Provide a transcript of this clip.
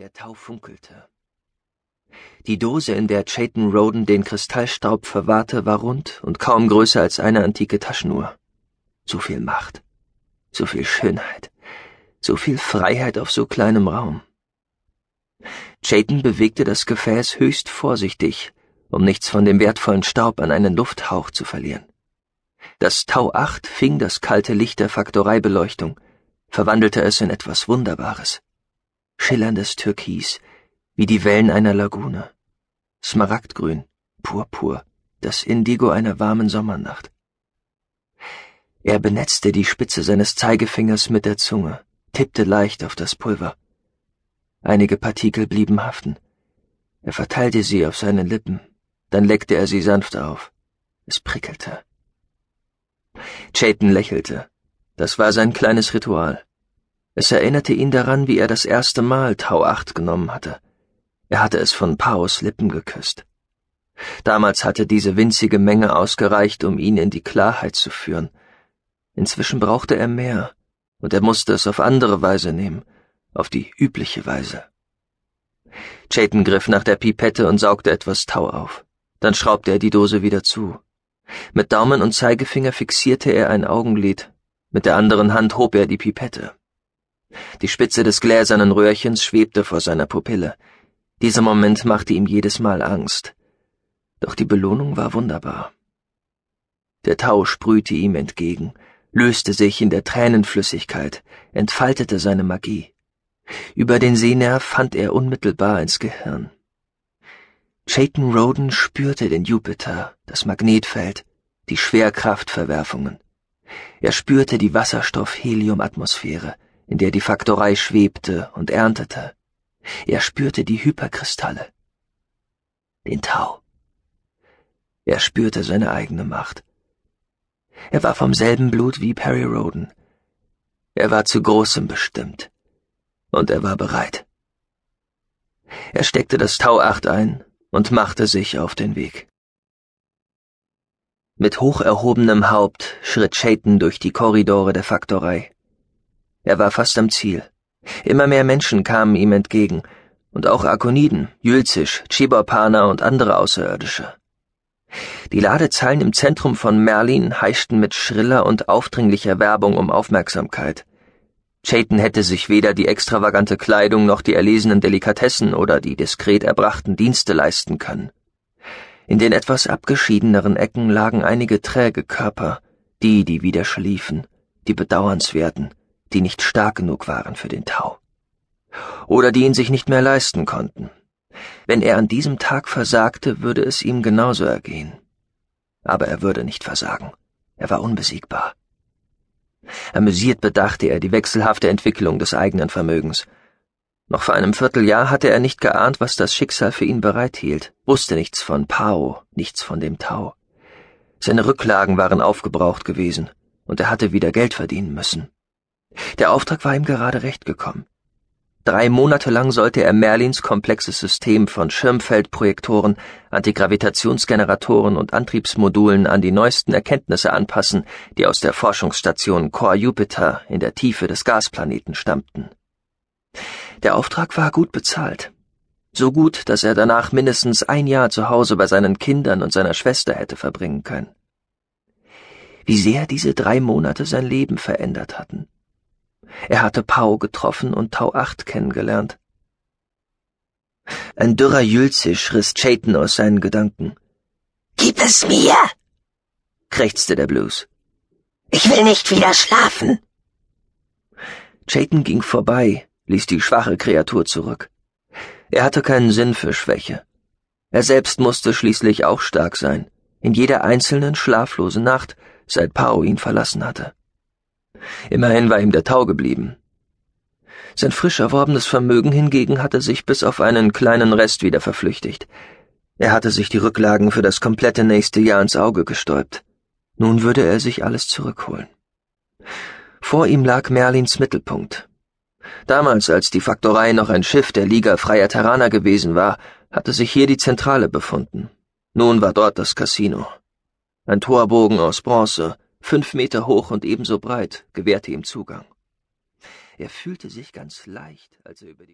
Der Tau funkelte. Die Dose, in der Chayton Roden den Kristallstaub verwahrte, war rund und kaum größer als eine antike Taschenuhr. So viel Macht, so viel Schönheit, so viel Freiheit auf so kleinem Raum. Chayton bewegte das Gefäß höchst vorsichtig, um nichts von dem wertvollen Staub an einen Lufthauch zu verlieren. Das Tau 8 fing das kalte Licht der Faktoreibeleuchtung, verwandelte es in etwas Wunderbares. Schillerndes Türkis, wie die Wellen einer Lagune. Smaragdgrün, purpur, das Indigo einer warmen Sommernacht. Er benetzte die Spitze seines Zeigefingers mit der Zunge, tippte leicht auf das Pulver. Einige Partikel blieben haften. Er verteilte sie auf seinen Lippen, dann leckte er sie sanft auf. Es prickelte. Chayton lächelte. Das war sein kleines Ritual. Es erinnerte ihn daran, wie er das erste Mal Tau 8 genommen hatte. Er hatte es von Paus Lippen geküsst. Damals hatte diese winzige Menge ausgereicht, um ihn in die Klarheit zu führen. Inzwischen brauchte er mehr, und er musste es auf andere Weise nehmen, auf die übliche Weise. Chayton griff nach der Pipette und saugte etwas Tau auf. Dann schraubte er die Dose wieder zu. Mit Daumen und Zeigefinger fixierte er ein Augenlid, mit der anderen Hand hob er die Pipette. Die Spitze des gläsernen Röhrchens schwebte vor seiner Pupille. Dieser Moment machte ihm jedes Mal Angst. Doch die Belohnung war wunderbar. Der Tau sprühte ihm entgegen, löste sich in der Tränenflüssigkeit, entfaltete seine Magie. Über den Sehnerv fand er unmittelbar ins Gehirn. Chayton Roden spürte den Jupiter, das Magnetfeld, die Schwerkraftverwerfungen. Er spürte die Wasserstoff-Helium-Atmosphäre, in der die Faktorei schwebte und erntete. Er spürte die Hyperkristalle. Den Tau. Er spürte seine eigene Macht. Er war vom selben Blut wie Perry Roden. Er war zu Großem bestimmt. Und er war bereit. Er steckte das Tau 8 ein und machte sich auf den Weg. Mit hoch erhobenem Haupt schritt Chayton durch die Korridore der Faktorei. Er war fast am Ziel. Immer mehr Menschen kamen ihm entgegen, und auch Akoniden, Jülzisch, Chiborpaner und andere Außerirdische. Die Ladezeilen im Zentrum von Merlin heischten mit schriller und aufdringlicher Werbung um Aufmerksamkeit. Chayton hätte sich weder die extravagante Kleidung noch die erlesenen Delikatessen oder die diskret erbrachten Dienste leisten können. In den etwas abgeschiedeneren Ecken lagen einige träge Körper, die, die wieder schliefen, die bedauernswerten, die nicht stark genug waren für den Tau. Oder die ihn sich nicht mehr leisten konnten. Wenn er an diesem Tag versagte, würde es ihm genauso ergehen. Aber er würde nicht versagen. Er war unbesiegbar. Amüsiert bedachte er die wechselhafte Entwicklung des eigenen Vermögens. Noch vor einem Vierteljahr hatte er nicht geahnt, was das Schicksal für ihn bereithielt, wusste nichts von Pao, nichts von dem Tau. Seine Rücklagen waren aufgebraucht gewesen, und er hatte wieder Geld verdienen müssen. Der Auftrag war ihm gerade recht gekommen. Drei Monate lang sollte er Merlins komplexes System von Schirmfeldprojektoren, Antigravitationsgeneratoren und Antriebsmodulen an die neuesten Erkenntnisse anpassen, die aus der Forschungsstation Core Jupiter in der Tiefe des Gasplaneten stammten. Der Auftrag war gut bezahlt. So gut, dass er danach mindestens ein Jahr zu Hause bei seinen Kindern und seiner Schwester hätte verbringen können. Wie sehr diese drei Monate sein Leben verändert hatten. Er hatte Pau getroffen und Tau 8 kennengelernt. Ein dürrer Jülzisch riss Chayton aus seinen Gedanken. Gib es mir! krächzte der Blues. Ich will nicht wieder schlafen. Chayton ging vorbei, ließ die schwache Kreatur zurück. Er hatte keinen Sinn für Schwäche. Er selbst musste schließlich auch stark sein, in jeder einzelnen schlaflosen Nacht, seit Pao ihn verlassen hatte. Immerhin war ihm der Tau geblieben. Sein frisch erworbenes Vermögen hingegen hatte sich bis auf einen kleinen Rest wieder verflüchtigt. Er hatte sich die Rücklagen für das komplette nächste Jahr ins Auge gestäubt. Nun würde er sich alles zurückholen. Vor ihm lag Merlins Mittelpunkt. Damals, als die Faktorei noch ein Schiff der Liga freier Terraner gewesen war, hatte sich hier die Zentrale befunden. Nun war dort das Casino. Ein Torbogen aus Bronze, fünf Meter hoch und ebenso breit, gewährte ihm Zugang. Er fühlte sich ganz leicht, als er über die